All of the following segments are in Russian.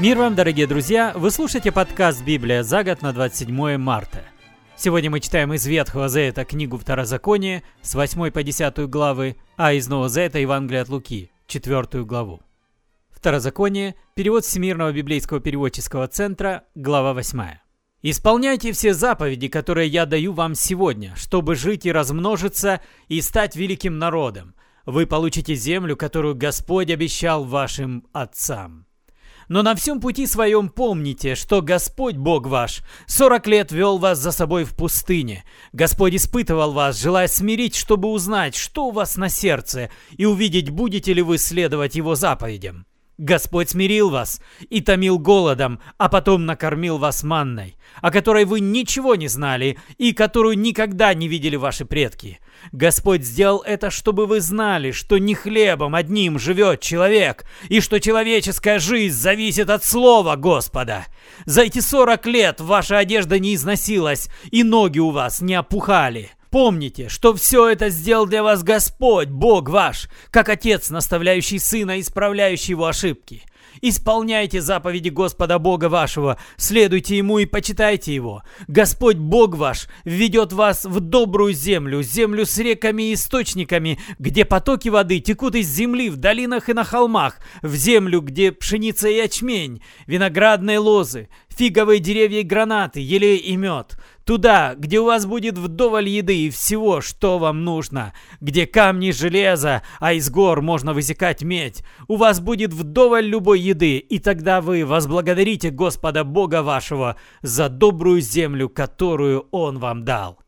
Мир вам, дорогие друзья! Вы слушаете подкаст «Библия за год» на 27 марта. Сегодня мы читаем из Ветхого Завета книгу Второзакония с 8 по 10 главы, а из Нового Завета Евангелие от Луки, 4 главу. Второзаконие, перевод Всемирного библейского переводческого центра, глава 8. «Исполняйте все заповеди, которые я даю вам сегодня, чтобы жить и размножиться и стать великим народом. Вы получите землю, которую Господь обещал вашим отцам». Но на всем пути своем помните, что Господь Бог ваш сорок лет вел вас за собой в пустыне. Господь испытывал вас, желая смирить, чтобы узнать, что у вас на сердце, и увидеть, будете ли вы следовать Его заповедям. Господь смирил вас и томил голодом, а потом накормил вас манной, о которой вы ничего не знали и которую никогда не видели ваши предки. Господь сделал это, чтобы вы знали, что не хлебом одним живет человек, и что человеческая жизнь зависит от слова Господа. За эти сорок лет ваша одежда не износилась, и ноги у вас не опухали. Помните, что все это сделал для вас Господь, Бог ваш, как Отец, наставляющий Сына, исправляющий его ошибки. Исполняйте заповеди Господа Бога вашего, следуйте Ему и почитайте Его. Господь Бог ваш ведет вас в добрую землю, землю с реками и источниками, где потоки воды текут из земли в долинах и на холмах, в землю, где пшеница и ячмень, виноградные лозы, фиговые деревья и гранаты, елей и мед. Туда, где у вас будет вдоволь еды и всего, что вам нужно. Где камни железа, а из гор можно высекать медь. У вас будет вдоволь любой еды, и тогда вы возблагодарите Господа Бога вашего за добрую землю, которую Он вам дал.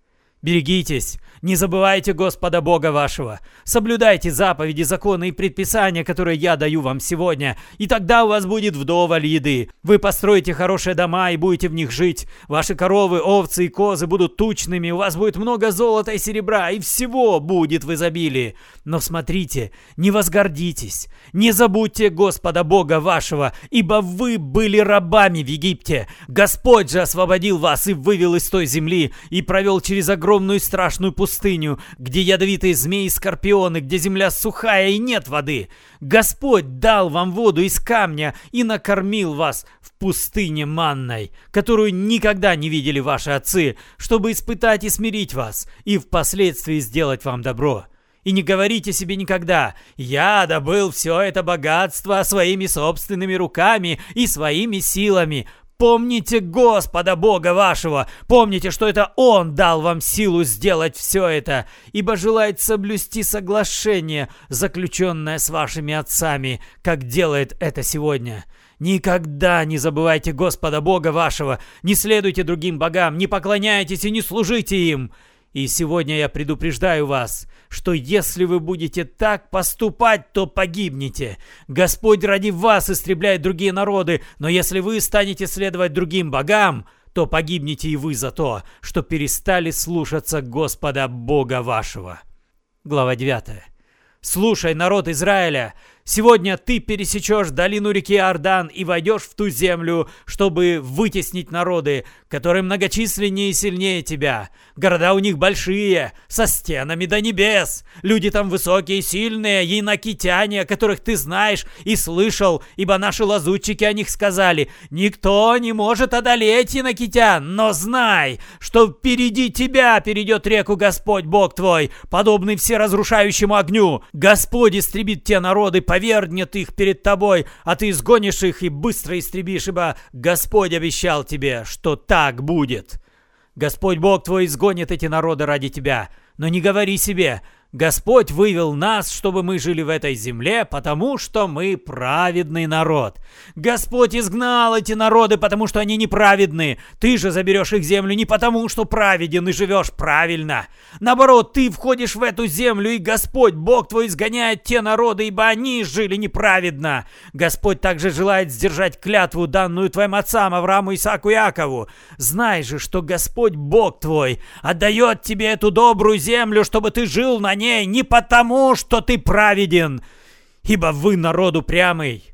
Берегитесь, не забывайте Господа Бога вашего. Соблюдайте заповеди, законы и предписания, которые я даю вам сегодня, и тогда у вас будет вдоволь еды. Вы построите хорошие дома и будете в них жить. Ваши коровы, овцы и козы будут тучными, у вас будет много золота и серебра, и всего будет в изобилии. Но смотрите, не возгордитесь, не забудьте Господа Бога вашего, ибо вы были рабами в Египте. Господь же освободил вас и вывел из той земли, и провел через огромную огромную страшную пустыню, где ядовитые змеи и скорпионы, где земля сухая и нет воды. Господь дал вам воду из камня и накормил вас в пустыне манной, которую никогда не видели ваши отцы, чтобы испытать и смирить вас, и впоследствии сделать вам добро. И не говорите себе никогда «Я добыл все это богатство своими собственными руками и своими силами». Помните Господа Бога вашего, помните, что это Он дал вам силу сделать все это, ибо желает соблюсти соглашение, заключенное с вашими отцами, как делает это сегодня. Никогда не забывайте Господа Бога вашего, не следуйте другим богам, не поклоняйтесь и не служите им. И сегодня я предупреждаю вас, что если вы будете так поступать, то погибнете. Господь ради вас истребляет другие народы, но если вы станете следовать другим богам, то погибнете и вы за то, что перестали слушаться Господа Бога вашего. Глава 9. «Слушай, народ Израиля, Сегодня ты пересечешь долину реки Ордан и войдешь в ту землю, чтобы вытеснить народы, которые многочисленнее и сильнее тебя. Города у них большие, со стенами до небес. Люди там высокие и сильные, янакитяне, о которых ты знаешь и слышал, ибо наши лазутчики о них сказали. Никто не может одолеть янакитян, но знай, что впереди тебя перейдет реку Господь Бог твой, подобный всеразрушающему огню. Господь истребит те народы, по повергнет их перед тобой, а ты изгонишь их и быстро истребишь, ибо Господь обещал тебе, что так будет. Господь Бог твой изгонит эти народы ради тебя, но не говори себе, Господь вывел нас, чтобы мы жили в этой земле, потому что мы праведный народ. Господь изгнал эти народы, потому что они неправедны. Ты же заберешь их землю не потому, что праведен и живешь правильно. Наоборот, ты входишь в эту землю, и Господь, Бог твой, изгоняет те народы, ибо они жили неправедно. Господь также желает сдержать клятву, данную твоим отцам Аврааму, Исааку и Якову. Знай же, что Господь, Бог твой, отдает тебе эту добрую землю, чтобы ты жил на ней не потому, что ты праведен, ибо вы народ упрямый.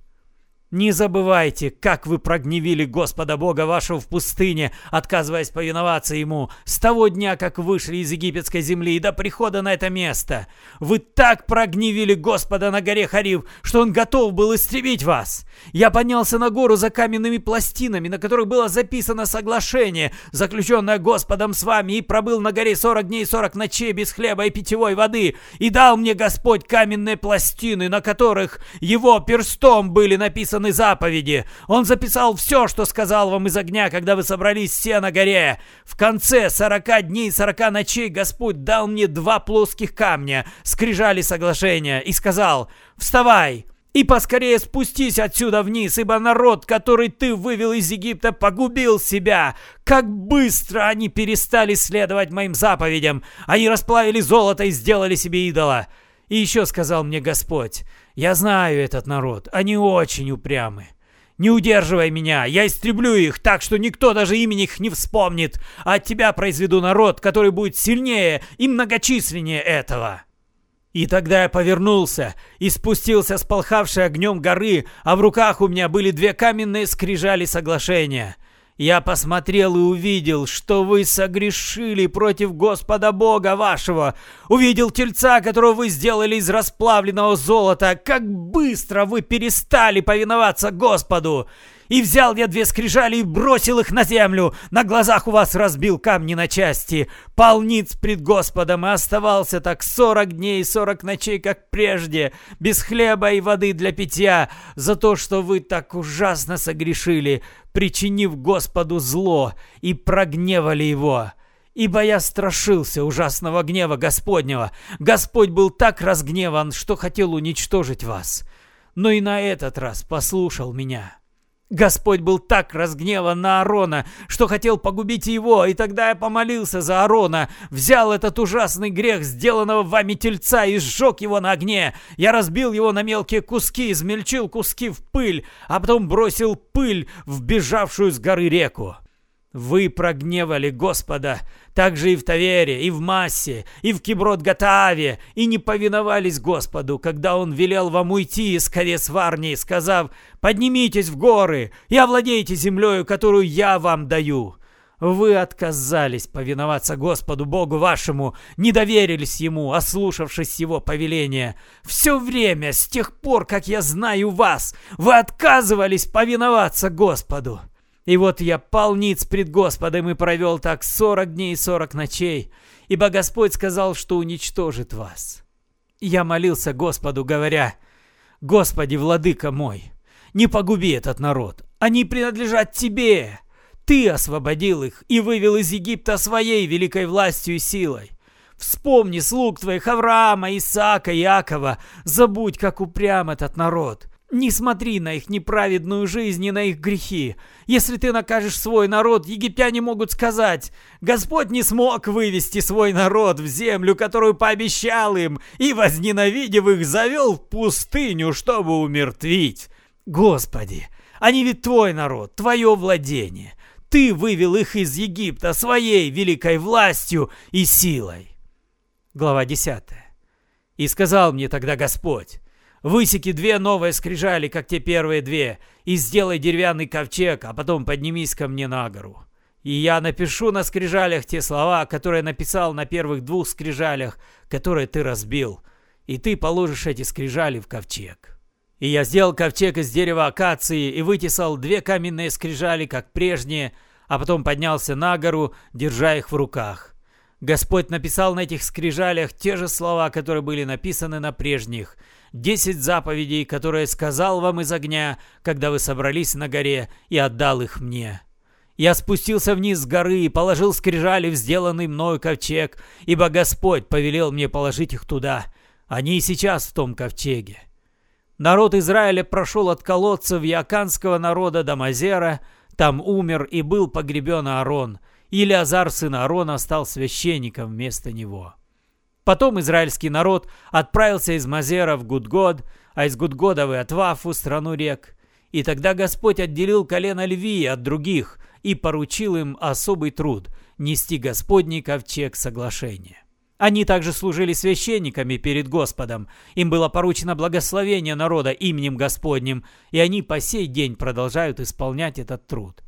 Не забывайте, как вы прогневили Господа Бога вашего в пустыне, отказываясь повиноваться Ему, с того дня, как вышли из египетской земли и до прихода на это место. Вы так прогневили Господа на горе Харив, что Он готов был истребить вас. Я поднялся на гору за каменными пластинами, на которых было записано соглашение, заключенное Господом с вами, и пробыл на горе сорок дней и сорок ночей без хлеба и питьевой воды, и дал мне Господь каменные пластины, на которых Его перстом были написаны написаны заповеди. Он записал все, что сказал вам из огня, когда вы собрались все на горе. В конце сорока дней и сорока ночей Господь дал мне два плоских камня, скрижали соглашения, и сказал, «Вставай!» И поскорее спустись отсюда вниз, ибо народ, который ты вывел из Египта, погубил себя. Как быстро они перестали следовать моим заповедям. Они расплавили золото и сделали себе идола. И еще сказал мне Господь, я знаю этот народ, они очень упрямы. Не удерживай меня, я истреблю их так, что никто даже имени их не вспомнит, а от тебя произведу народ, который будет сильнее и многочисленнее этого». И тогда я повернулся и спустился с полхавшей огнем горы, а в руках у меня были две каменные скрижали соглашения. Я посмотрел и увидел, что вы согрешили против Господа Бога вашего. Увидел тельца, которого вы сделали из расплавленного золота. Как быстро вы перестали повиноваться Господу. И взял я две скрижали и бросил их на землю. На глазах у вас разбил камни на части. Полниц пред Господом и оставался так сорок дней и сорок ночей, как прежде, без хлеба и воды для питья, за то, что вы так ужасно согрешили, причинив Господу зло и прогневали его. Ибо я страшился ужасного гнева Господнего. Господь был так разгневан, что хотел уничтожить вас. Но и на этот раз послушал меня. Господь был так разгневан на Аарона, что хотел погубить его, и тогда я помолился за Аарона, взял этот ужасный грех, сделанного вами тельца, и сжег его на огне. Я разбил его на мелкие куски, измельчил куски в пыль, а потом бросил пыль в бежавшую с горы реку. Вы прогневали Господа, также и в Тавере, и в Массе, и в Киброд-Гатааве, и не повиновались Господу, когда Он велел вам уйти из колес Варнии, сказав, «Поднимитесь в горы и овладейте землею, которую я вам даю». Вы отказались повиноваться Господу Богу вашему, не доверились Ему, ослушавшись Его повеления. Все время, с тех пор, как я знаю вас, вы отказывались повиноваться Господу. И вот я полниц пред Господом и провел так сорок дней и сорок ночей, ибо Господь сказал, что уничтожит вас. Я молился Господу, говоря, «Господи, владыка мой, не погуби этот народ, они принадлежат Тебе. Ты освободил их и вывел из Египта своей великой властью и силой. Вспомни слуг твоих Авраама, Исаака, Иакова, забудь, как упрям этот народ». Не смотри на их неправедную жизнь и на их грехи. Если ты накажешь свой народ, египтяне могут сказать, Господь не смог вывести свой народ в землю, которую пообещал им, и, возненавидев их, завел в пустыню, чтобы умертвить. Господи, они ведь твой народ, твое владение. Ты вывел их из Египта своей великой властью и силой. Глава 10. И сказал мне тогда Господь, Высеки две новые скрижали, как те первые две, и сделай деревянный ковчег, а потом поднимись ко мне на гору. И я напишу на скрижалях те слова, которые написал на первых двух скрижалях, которые ты разбил, и ты положишь эти скрижали в ковчег. И я сделал ковчег из дерева акации и вытесал две каменные скрижали, как прежние, а потом поднялся на гору, держа их в руках. Господь написал на этих скрижалях те же слова, которые были написаны на прежних – десять заповедей, которые сказал вам из огня, когда вы собрались на горе, и отдал их мне. Я спустился вниз с горы и положил скрижали в сделанный мною ковчег, ибо Господь повелел мне положить их туда. Они и сейчас в том ковчеге. Народ Израиля прошел от колодцев яканского народа до Мазера, там умер и был погребен Аарон, и Илиазар, сын Аарона, стал священником вместо него. Потом израильский народ отправился из Мазера в Гудгод, а из Гудгода в Атвафу, страну рек. И тогда Господь отделил колено Львии от других и поручил им особый труд – нести Господний ковчег соглашения. Они также служили священниками перед Господом. Им было поручено благословение народа именем Господним, и они по сей день продолжают исполнять этот труд.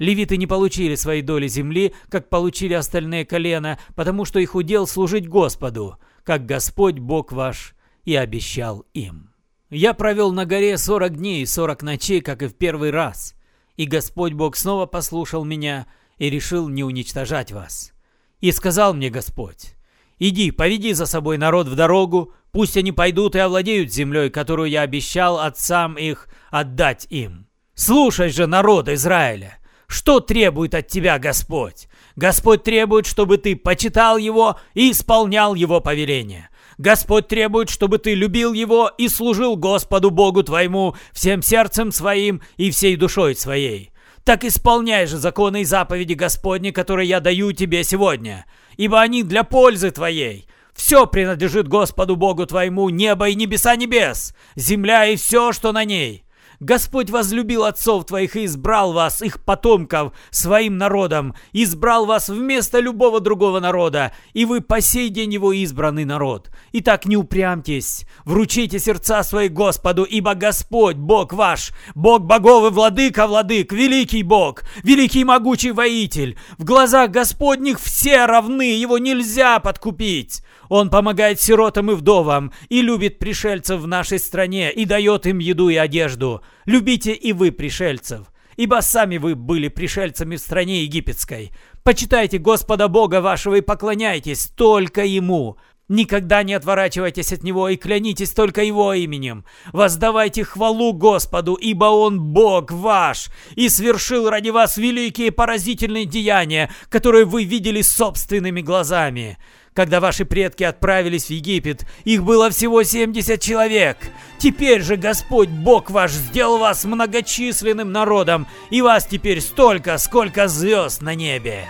Левиты не получили своей доли земли, как получили остальные колена, потому что их удел служить Господу, как Господь Бог ваш и обещал им. Я провел на горе сорок дней и сорок ночей, как и в первый раз, и Господь Бог снова послушал меня и решил не уничтожать вас. И сказал мне Господь, Иди, поведи за собой народ в дорогу, пусть они пойдут и овладеют землей, которую я обещал отцам их отдать им. Слушай же, народ Израиля, что требует от тебя Господь? Господь требует, чтобы ты почитал Его и исполнял Его повеления. Господь требует, чтобы ты любил Его и служил Господу Богу твоему всем сердцем своим и всей душой своей. Так исполняй же законы и заповеди Господни, которые я даю тебе сегодня ибо они для пользы твоей. Все принадлежит Господу Богу твоему, небо и небеса небес, земля и все, что на ней. Господь возлюбил отцов твоих и избрал вас, их потомков, своим народом, избрал вас вместо любого другого народа, и вы по сей день его избранный народ. Итак, не упрямьтесь, вручите сердца свои Господу, ибо Господь, Бог ваш, Бог богов и владыка владык, великий Бог, великий могучий воитель. В глазах Господних все равны, его нельзя подкупить. Он помогает сиротам и вдовам, и любит пришельцев в нашей стране, и дает им еду и одежду. Любите и вы пришельцев, ибо сами вы были пришельцами в стране египетской. Почитайте Господа Бога вашего и поклоняйтесь только Ему. Никогда не отворачивайтесь от Него и клянитесь только Его именем. Воздавайте хвалу Господу, ибо Он Бог ваш, и свершил ради вас великие поразительные деяния, которые вы видели собственными глазами. Когда ваши предки отправились в Египет, их было всего 70 человек. Теперь же Господь Бог ваш сделал вас многочисленным народом, и вас теперь столько, сколько звезд на небе.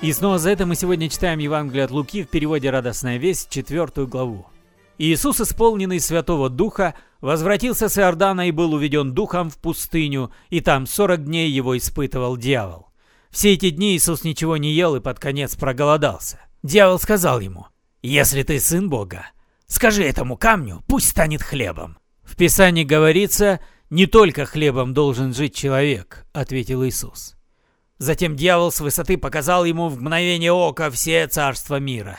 И снова за это мы сегодня читаем Евангелие от Луки в переводе «Радостная весть», четвертую главу. Иисус, исполненный Святого Духа, возвратился с Иордана и был уведен Духом в пустыню, и там сорок дней его испытывал дьявол. Все эти дни Иисус ничего не ел и под конец проголодался. Дьявол сказал ему, «Если ты сын Бога, скажи этому камню, пусть станет хлебом». В Писании говорится, «Не только хлебом должен жить человек», — ответил Иисус. Затем дьявол с высоты показал ему в мгновение ока все царства мира.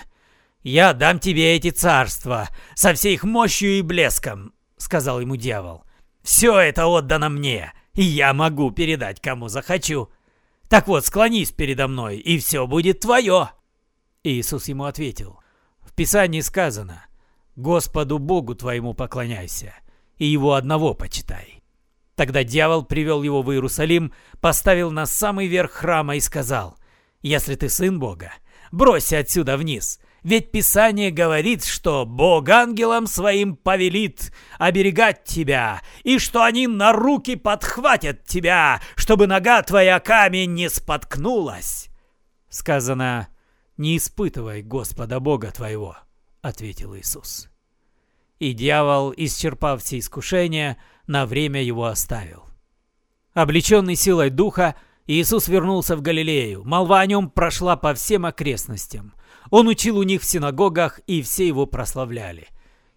«Я дам тебе эти царства со всей их мощью и блеском», — сказал ему дьявол. «Все это отдано мне, и я могу передать кому захочу». Так вот, склонись передо мной, и все будет твое. Иисус ему ответил, в Писании сказано, Господу Богу твоему поклоняйся, и Его одного почитай. Тогда дьявол привел его в Иерусалим, поставил на самый верх храма и сказал, «Если ты сын Бога, бросься отсюда вниз, ведь Писание говорит, что Бог ангелам своим повелит оберегать тебя, и что они на руки подхватят тебя, чтобы нога твоя камень не споткнулась. Сказано, не испытывай Господа Бога твоего, ответил Иисус. И дьявол, исчерпав все искушения, на время его оставил. Облеченный силой духа, Иисус вернулся в Галилею. Молва о нем прошла по всем окрестностям. Он учил у них в синагогах, и все его прославляли.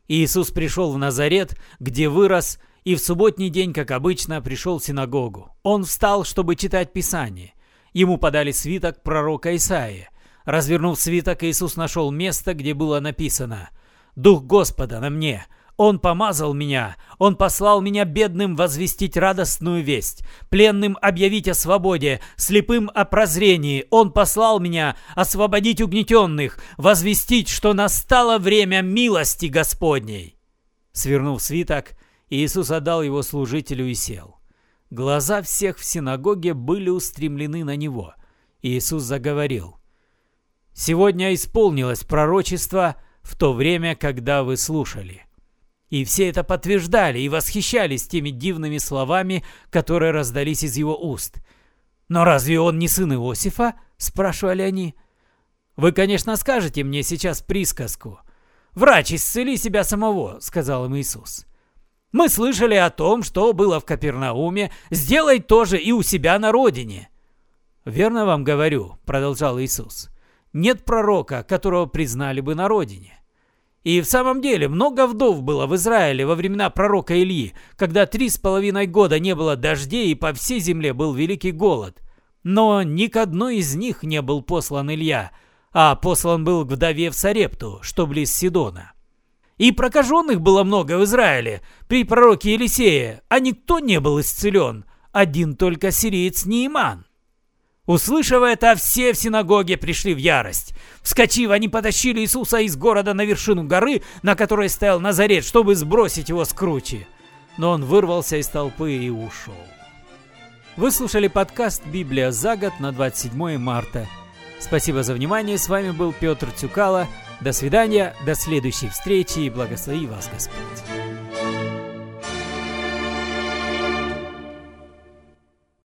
Иисус пришел в Назарет, где вырос, и в субботний день, как обычно, пришел в синагогу. Он встал, чтобы читать Писание. Ему подали свиток пророка Исаия. Развернув свиток, Иисус нашел место, где было написано «Дух Господа на мне, он помазал меня, Он послал меня бедным возвестить радостную весть, пленным объявить о свободе, слепым о прозрении. Он послал меня освободить угнетенных, возвестить, что настало время милости Господней». Свернув свиток, Иисус отдал его служителю и сел. Глаза всех в синагоге были устремлены на него. Иисус заговорил. «Сегодня исполнилось пророчество в то время, когда вы слушали». И все это подтверждали и восхищались теми дивными словами, которые раздались из его уст. «Но разве он не сын Иосифа?» – спрашивали они. «Вы, конечно, скажете мне сейчас присказку. Врач, исцели себя самого», – сказал им Иисус. «Мы слышали о том, что было в Капернауме, сделай то же и у себя на родине». «Верно вам говорю», — продолжал Иисус, — «нет пророка, которого признали бы на родине». И в самом деле много вдов было в Израиле во времена пророка Ильи, когда три с половиной года не было дождей и по всей земле был великий голод. Но ни к одной из них не был послан Илья, а послан был к вдове в Сарепту, что близ Сидона. И прокаженных было много в Израиле при пророке Елисее, а никто не был исцелен, один только сириец Неиман. Услышав это, все в синагоге пришли в ярость. Вскочив, они потащили Иисуса из города на вершину горы, на которой стоял Назарет, чтобы сбросить его с кручи. Но он вырвался из толпы и ушел. Вы слушали подкаст «Библия за год» на 27 марта. Спасибо за внимание. С вами был Петр Тюкало. До свидания, до следующей встречи и благослови вас Господь.